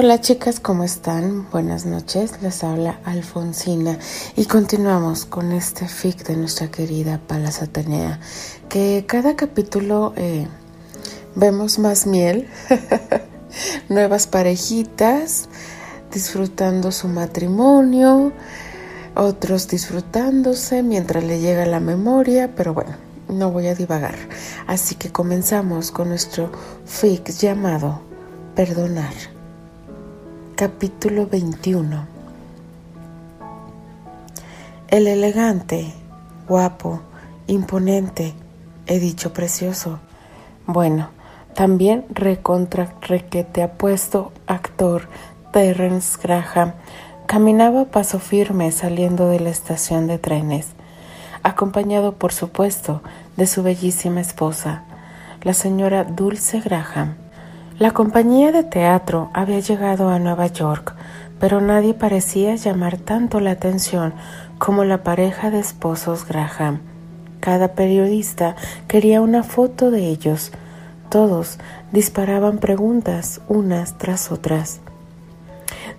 Hola chicas, ¿cómo están? Buenas noches, les habla Alfonsina y continuamos con este fic de nuestra querida Palas Atenea, que cada capítulo eh, vemos más miel, nuevas parejitas disfrutando su matrimonio, otros disfrutándose mientras le llega la memoria, pero bueno, no voy a divagar. Así que comenzamos con nuestro fic llamado Perdonar. Capítulo 21 El elegante, guapo, imponente, he dicho precioso. Bueno, también recontra requete apuesto actor Terence Graham caminaba a paso firme saliendo de la estación de trenes, acompañado por supuesto de su bellísima esposa, la señora Dulce Graham. La compañía de teatro había llegado a Nueva York, pero nadie parecía llamar tanto la atención como la pareja de esposos Graham. Cada periodista quería una foto de ellos. Todos disparaban preguntas unas tras otras.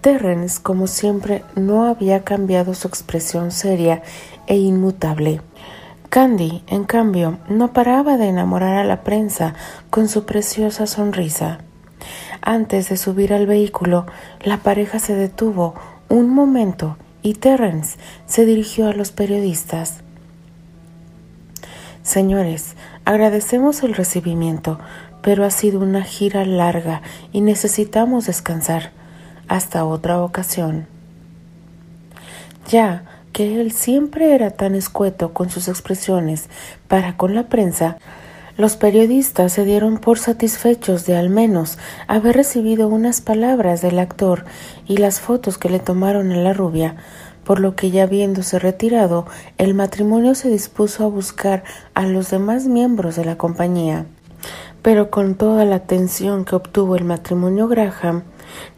Terrence, como siempre, no había cambiado su expresión seria e inmutable. Candy, en cambio, no paraba de enamorar a la prensa con su preciosa sonrisa. Antes de subir al vehículo, la pareja se detuvo un momento y Terrence se dirigió a los periodistas. Señores, agradecemos el recibimiento, pero ha sido una gira larga y necesitamos descansar. Hasta otra ocasión. Ya que él siempre era tan escueto con sus expresiones para con la prensa, los periodistas se dieron por satisfechos de al menos haber recibido unas palabras del actor y las fotos que le tomaron a la rubia, por lo que ya habiéndose retirado, el matrimonio se dispuso a buscar a los demás miembros de la compañía. Pero con toda la atención que obtuvo el matrimonio Graham,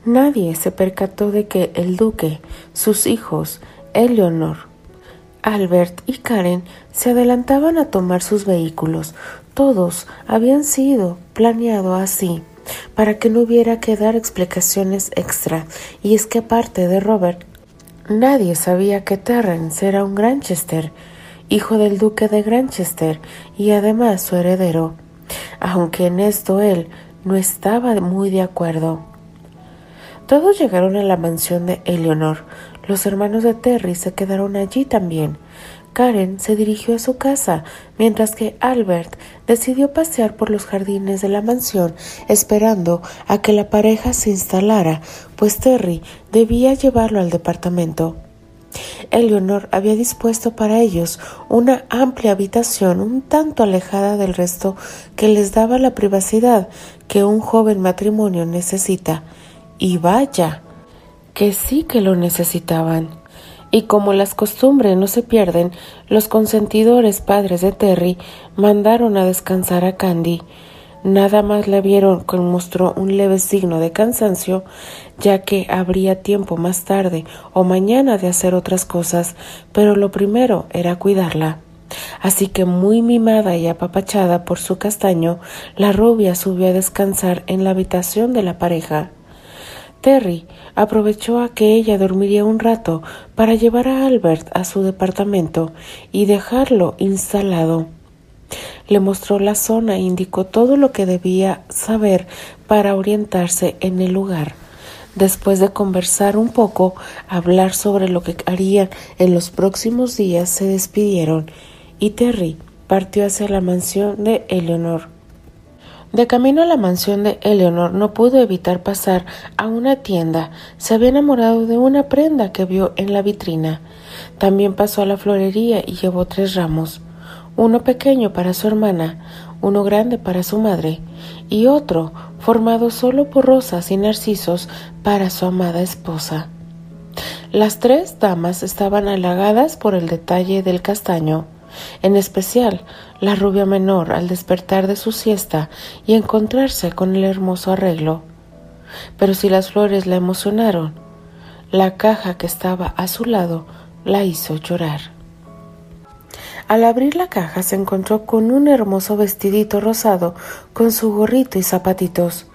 nadie se percató de que el duque, sus hijos, Eleanor, Albert y Karen se adelantaban a tomar sus vehículos. Todos habían sido planeado así para que no hubiera que dar explicaciones extra. Y es que aparte de Robert, nadie sabía que Terrence era un Granchester, hijo del duque de Granchester y además su heredero, aunque en esto él no estaba muy de acuerdo. Todos llegaron a la mansión de Eleanor, los hermanos de Terry se quedaron allí también. Karen se dirigió a su casa, mientras que Albert decidió pasear por los jardines de la mansión, esperando a que la pareja se instalara, pues Terry debía llevarlo al departamento. Eleanor había dispuesto para ellos una amplia habitación un tanto alejada del resto que les daba la privacidad que un joven matrimonio necesita. Y vaya, que sí que lo necesitaban. Y como las costumbres no se pierden, los consentidores padres de Terry mandaron a descansar a Candy. Nada más la vieron que mostró un leve signo de cansancio, ya que habría tiempo más tarde o mañana de hacer otras cosas, pero lo primero era cuidarla. Así que muy mimada y apapachada por su castaño, la rubia subió a descansar en la habitación de la pareja. Terry aprovechó a que ella dormiría un rato para llevar a Albert a su departamento y dejarlo instalado. Le mostró la zona e indicó todo lo que debía saber para orientarse en el lugar. Después de conversar un poco, hablar sobre lo que harían en los próximos días, se despidieron y Terry partió hacia la mansión de Eleanor. De camino a la mansión de Eleanor no pudo evitar pasar a una tienda. Se había enamorado de una prenda que vio en la vitrina. También pasó a la florería y llevó tres ramos. Uno pequeño para su hermana, uno grande para su madre y otro formado solo por rosas y narcisos para su amada esposa. Las tres damas estaban halagadas por el detalle del castaño en especial la rubia menor al despertar de su siesta y encontrarse con el hermoso arreglo. Pero si las flores la emocionaron, la caja que estaba a su lado la hizo llorar. Al abrir la caja se encontró con un hermoso vestidito rosado con su gorrito y zapatitos.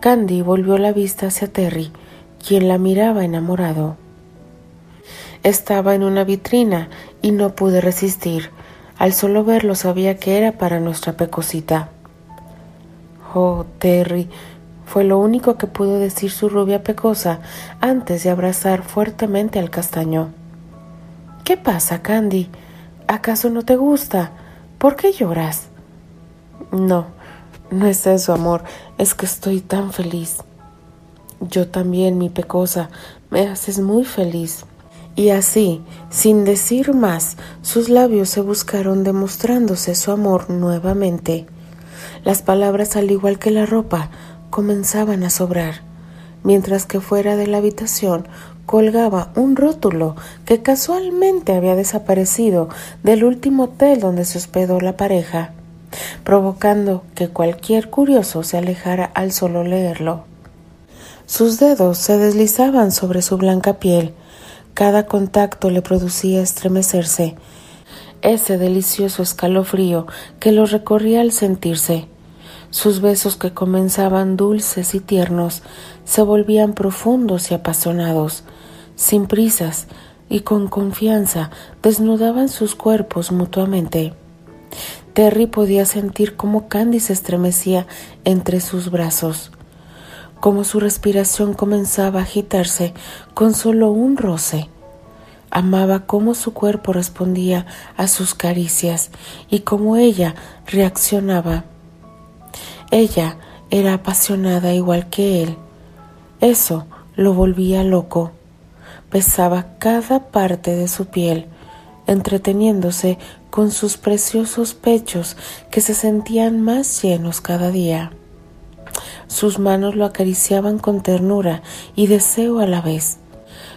Candy volvió la vista hacia Terry, quien la miraba enamorado. Estaba en una vitrina y no pude resistir. Al solo verlo sabía que era para nuestra pecosita. Oh, Terry, fue lo único que pudo decir su rubia pecosa antes de abrazar fuertemente al castaño. ¿Qué pasa, Candy? ¿Acaso no te gusta? ¿Por qué lloras? No, no es eso, amor, es que estoy tan feliz. Yo también, mi pecosa, me haces muy feliz. Y así, sin decir más, sus labios se buscaron demostrándose su amor nuevamente. Las palabras, al igual que la ropa, comenzaban a sobrar, mientras que fuera de la habitación colgaba un rótulo que casualmente había desaparecido del último hotel donde se hospedó la pareja, provocando que cualquier curioso se alejara al solo leerlo. Sus dedos se deslizaban sobre su blanca piel, cada contacto le producía estremecerse, ese delicioso escalofrío que lo recorría al sentirse. Sus besos que comenzaban dulces y tiernos se volvían profundos y apasionados, sin prisas y con confianza desnudaban sus cuerpos mutuamente. Terry podía sentir cómo Candy se estremecía entre sus brazos, cómo su respiración comenzaba a agitarse con solo un roce. Amaba cómo su cuerpo respondía a sus caricias y cómo ella reaccionaba. Ella era apasionada igual que él. Eso lo volvía loco. Besaba cada parte de su piel, entreteniéndose con sus preciosos pechos que se sentían más llenos cada día. Sus manos lo acariciaban con ternura y deseo a la vez.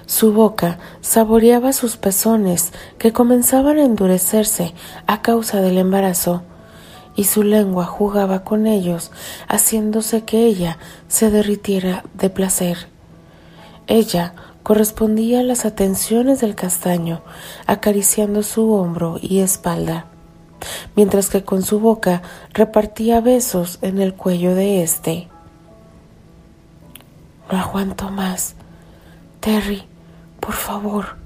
Su boca saboreaba sus pezones que comenzaban a endurecerse a causa del embarazo, y su lengua jugaba con ellos, haciéndose que ella se derritiera de placer. Ella correspondía a las atenciones del castaño, acariciando su hombro y espalda, mientras que con su boca repartía besos en el cuello de éste. No aguanto más. Terry, por favor,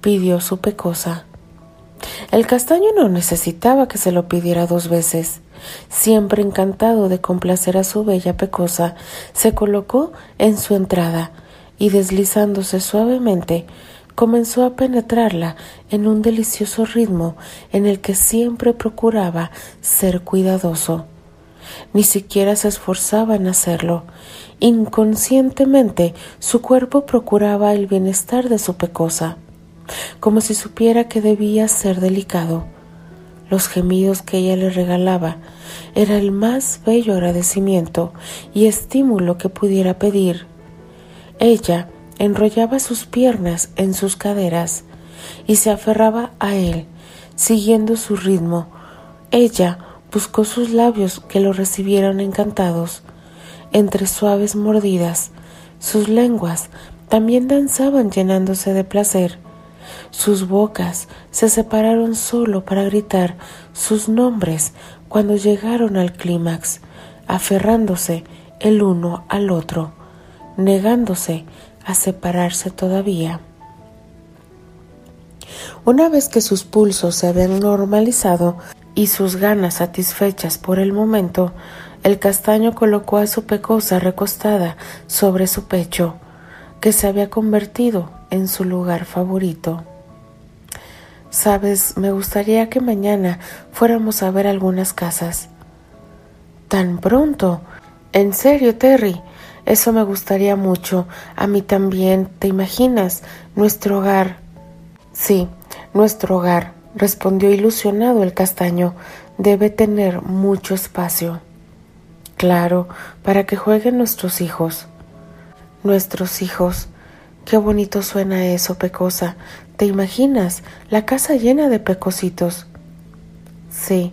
pidió su pecosa. El castaño no necesitaba que se lo pidiera dos veces. Siempre encantado de complacer a su bella pecosa, se colocó en su entrada, y deslizándose suavemente, comenzó a penetrarla en un delicioso ritmo en el que siempre procuraba ser cuidadoso. Ni siquiera se esforzaba en hacerlo. Inconscientemente su cuerpo procuraba el bienestar de su pecosa, como si supiera que debía ser delicado. Los gemidos que ella le regalaba era el más bello agradecimiento y estímulo que pudiera pedir ella enrollaba sus piernas en sus caderas y se aferraba a él, siguiendo su ritmo. Ella buscó sus labios que lo recibieron encantados. Entre suaves mordidas, sus lenguas también danzaban llenándose de placer. Sus bocas se separaron solo para gritar sus nombres cuando llegaron al clímax, aferrándose el uno al otro negándose a separarse todavía. Una vez que sus pulsos se habían normalizado y sus ganas satisfechas por el momento, el castaño colocó a su pecosa recostada sobre su pecho, que se había convertido en su lugar favorito. Sabes, me gustaría que mañana fuéramos a ver algunas casas. ¿Tan pronto? En serio, Terry, eso me gustaría mucho. A mí también. ¿Te imaginas? Nuestro hogar. Sí, nuestro hogar, respondió ilusionado el castaño. Debe tener mucho espacio. Claro, para que jueguen nuestros hijos. Nuestros hijos. Qué bonito suena eso, Pecosa. ¿Te imaginas? La casa llena de pecositos. Sí,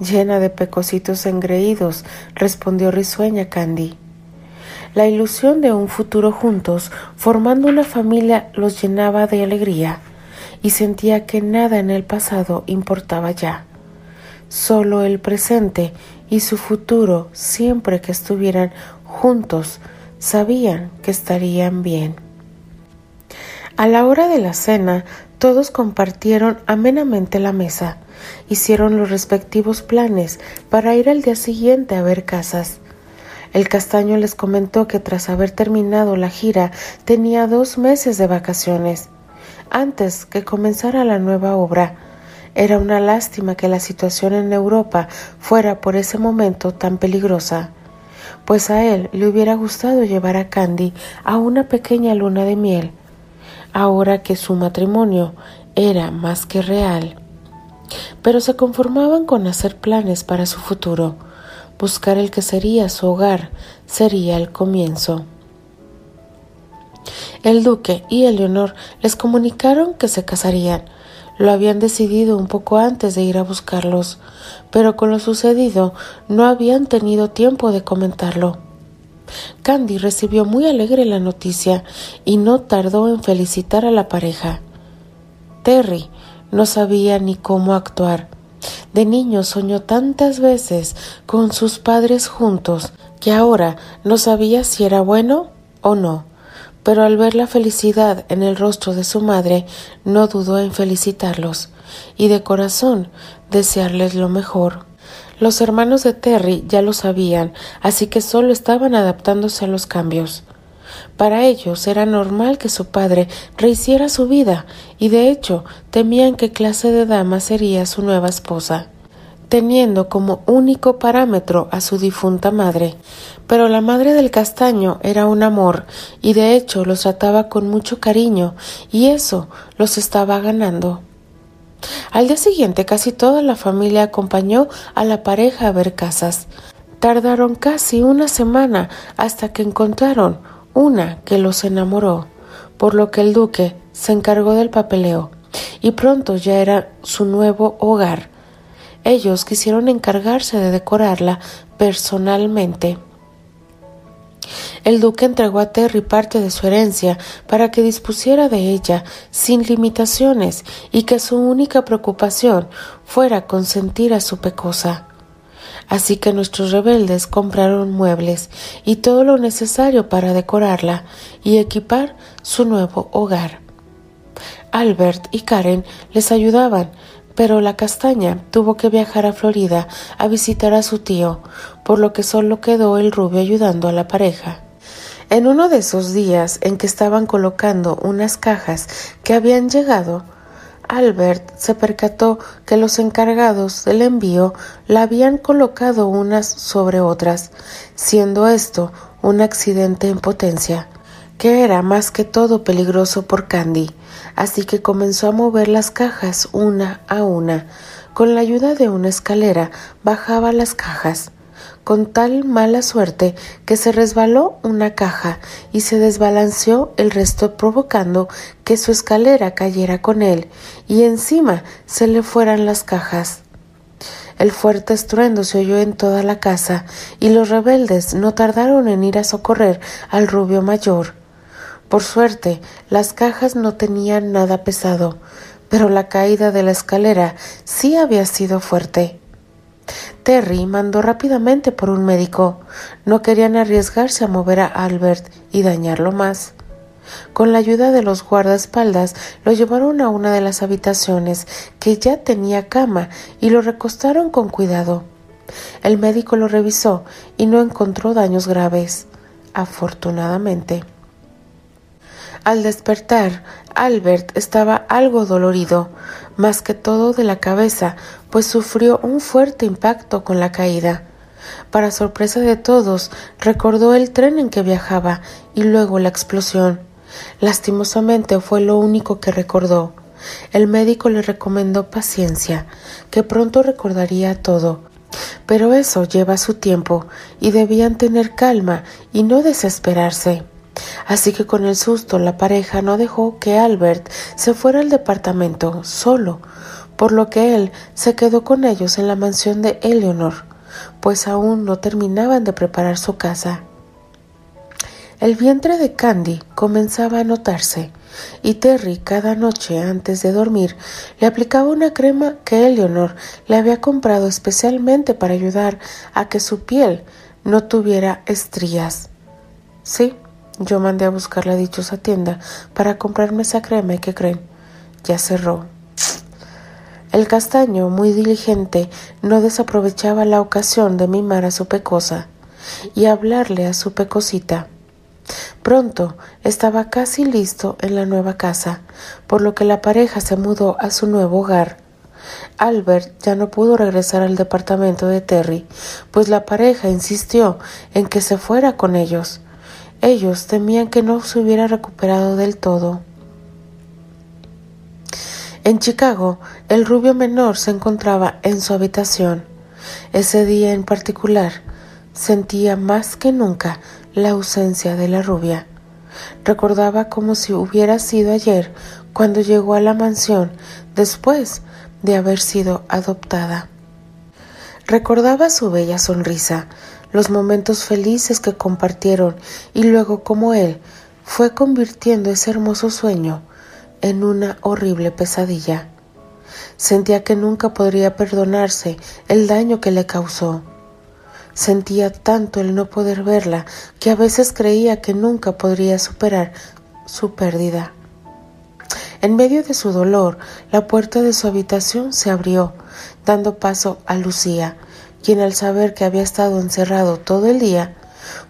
llena de pecositos engreídos, respondió risueña Candy. La ilusión de un futuro juntos, formando una familia, los llenaba de alegría y sentía que nada en el pasado importaba ya. Solo el presente y su futuro siempre que estuvieran juntos, sabían que estarían bien. A la hora de la cena, todos compartieron amenamente la mesa, hicieron los respectivos planes para ir al día siguiente a ver casas. El castaño les comentó que tras haber terminado la gira tenía dos meses de vacaciones. Antes que comenzara la nueva obra, era una lástima que la situación en Europa fuera por ese momento tan peligrosa, pues a él le hubiera gustado llevar a Candy a una pequeña luna de miel, ahora que su matrimonio era más que real. Pero se conformaban con hacer planes para su futuro. Buscar el que sería su hogar sería el comienzo. El duque y Eleonor les comunicaron que se casarían. Lo habían decidido un poco antes de ir a buscarlos, pero con lo sucedido no habían tenido tiempo de comentarlo. Candy recibió muy alegre la noticia y no tardó en felicitar a la pareja. Terry no sabía ni cómo actuar. De niño soñó tantas veces con sus padres juntos que ahora no sabía si era bueno o no. Pero al ver la felicidad en el rostro de su madre, no dudó en felicitarlos y de corazón desearles lo mejor. Los hermanos de Terry ya lo sabían, así que solo estaban adaptándose a los cambios. Para ellos era normal que su padre rehiciera su vida, y de hecho temían qué clase de dama sería su nueva esposa, teniendo como único parámetro a su difunta madre. Pero la madre del castaño era un amor, y de hecho los trataba con mucho cariño, y eso los estaba ganando. Al día siguiente casi toda la familia acompañó a la pareja a ver casas. Tardaron casi una semana hasta que encontraron una que los enamoró, por lo que el duque se encargó del papeleo y pronto ya era su nuevo hogar. Ellos quisieron encargarse de decorarla personalmente. El duque entregó a Terry parte de su herencia para que dispusiera de ella sin limitaciones y que su única preocupación fuera consentir a su pecosa. Así que nuestros rebeldes compraron muebles y todo lo necesario para decorarla y equipar su nuevo hogar. Albert y Karen les ayudaban, pero la castaña tuvo que viajar a Florida a visitar a su tío, por lo que solo quedó el rubio ayudando a la pareja. En uno de esos días en que estaban colocando unas cajas que habían llegado, Albert se percató que los encargados del envío la habían colocado unas sobre otras, siendo esto un accidente en potencia que era más que todo peligroso por Candy, así que comenzó a mover las cajas una a una. Con la ayuda de una escalera bajaba las cajas, con tal mala suerte que se resbaló una caja y se desbalanceó el resto provocando que su escalera cayera con él y encima se le fueran las cajas. El fuerte estruendo se oyó en toda la casa y los rebeldes no tardaron en ir a socorrer al rubio mayor. Por suerte, las cajas no tenían nada pesado, pero la caída de la escalera sí había sido fuerte. Terry mandó rápidamente por un médico. No querían arriesgarse a mover a Albert y dañarlo más. Con la ayuda de los guardaespaldas lo llevaron a una de las habitaciones que ya tenía cama y lo recostaron con cuidado. El médico lo revisó y no encontró daños graves. Afortunadamente. Al despertar, Albert estaba algo dolorido, más que todo de la cabeza, pues sufrió un fuerte impacto con la caída. Para sorpresa de todos, recordó el tren en que viajaba y luego la explosión. Lastimosamente fue lo único que recordó. El médico le recomendó paciencia, que pronto recordaría todo. Pero eso lleva su tiempo y debían tener calma y no desesperarse. Así que con el susto la pareja no dejó que Albert se fuera al departamento solo, por lo que él se quedó con ellos en la mansión de Eleanor, pues aún no terminaban de preparar su casa. El vientre de Candy comenzaba a notarse, y Terry cada noche antes de dormir le aplicaba una crema que Eleanor le había comprado especialmente para ayudar a que su piel no tuviera estrías. Sí, yo mandé a buscar la dichosa tienda para comprarme esa crema y que creen, ya cerró. El castaño, muy diligente, no desaprovechaba la ocasión de mimar a su pecosa y hablarle a su pecosita. Pronto estaba casi listo en la nueva casa, por lo que la pareja se mudó a su nuevo hogar. Albert ya no pudo regresar al departamento de Terry, pues la pareja insistió en que se fuera con ellos. Ellos temían que no se hubiera recuperado del todo. En Chicago, el rubio menor se encontraba en su habitación. Ese día en particular, sentía más que nunca la ausencia de la rubia. Recordaba como si hubiera sido ayer cuando llegó a la mansión después de haber sido adoptada. Recordaba su bella sonrisa, los momentos felices que compartieron y luego como él fue convirtiendo ese hermoso sueño en una horrible pesadilla. Sentía que nunca podría perdonarse el daño que le causó. Sentía tanto el no poder verla que a veces creía que nunca podría superar su pérdida. En medio de su dolor, la puerta de su habitación se abrió, dando paso a Lucía, quien al saber que había estado encerrado todo el día,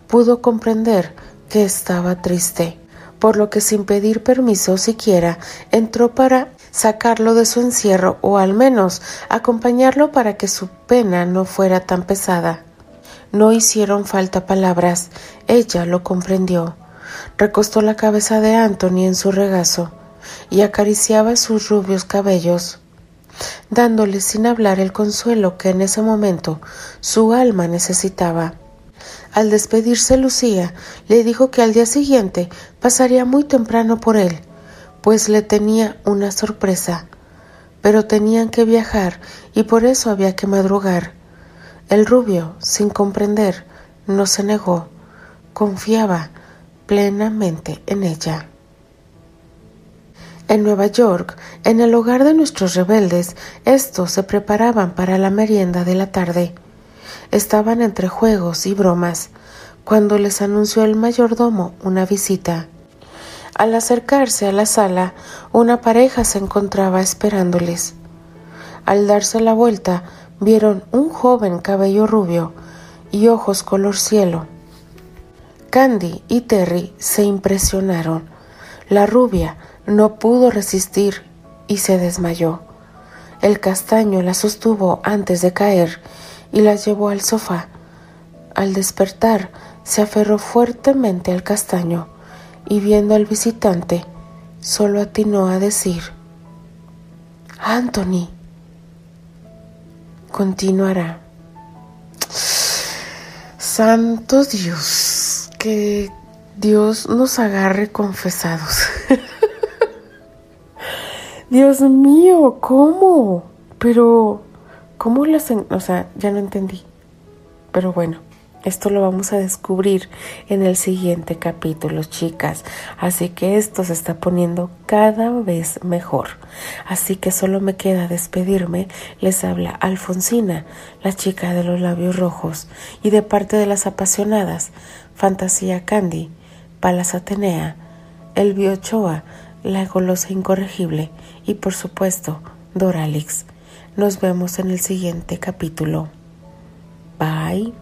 pudo comprender que estaba triste, por lo que sin pedir permiso siquiera entró para sacarlo de su encierro o al menos acompañarlo para que su pena no fuera tan pesada. No hicieron falta palabras, ella lo comprendió. Recostó la cabeza de Anthony en su regazo y acariciaba sus rubios cabellos, dándole sin hablar el consuelo que en ese momento su alma necesitaba. Al despedirse Lucía le dijo que al día siguiente pasaría muy temprano por él, pues le tenía una sorpresa. Pero tenían que viajar y por eso había que madrugar. El rubio, sin comprender, no se negó, confiaba plenamente en ella. En Nueva York, en el hogar de nuestros rebeldes, estos se preparaban para la merienda de la tarde. Estaban entre juegos y bromas, cuando les anunció el mayordomo una visita. Al acercarse a la sala, una pareja se encontraba esperándoles. Al darse la vuelta, vieron un joven cabello rubio y ojos color cielo. Candy y Terry se impresionaron. La rubia no pudo resistir y se desmayó. El castaño la sostuvo antes de caer y la llevó al sofá. Al despertar, se aferró fuertemente al castaño y viendo al visitante, solo atinó a decir, Anthony continuará. Santo Dios, que Dios nos agarre confesados. Dios mío, ¿cómo? Pero, ¿cómo las... O sea, ya no entendí. Pero bueno. Esto lo vamos a descubrir en el siguiente capítulo, chicas. Así que esto se está poniendo cada vez mejor. Así que solo me queda despedirme. Les habla Alfonsina, la chica de los labios rojos, y de parte de las apasionadas, Fantasía Candy, Palas Atenea, Elvio Ochoa, la golosa incorregible y por supuesto Doralix. Nos vemos en el siguiente capítulo. Bye.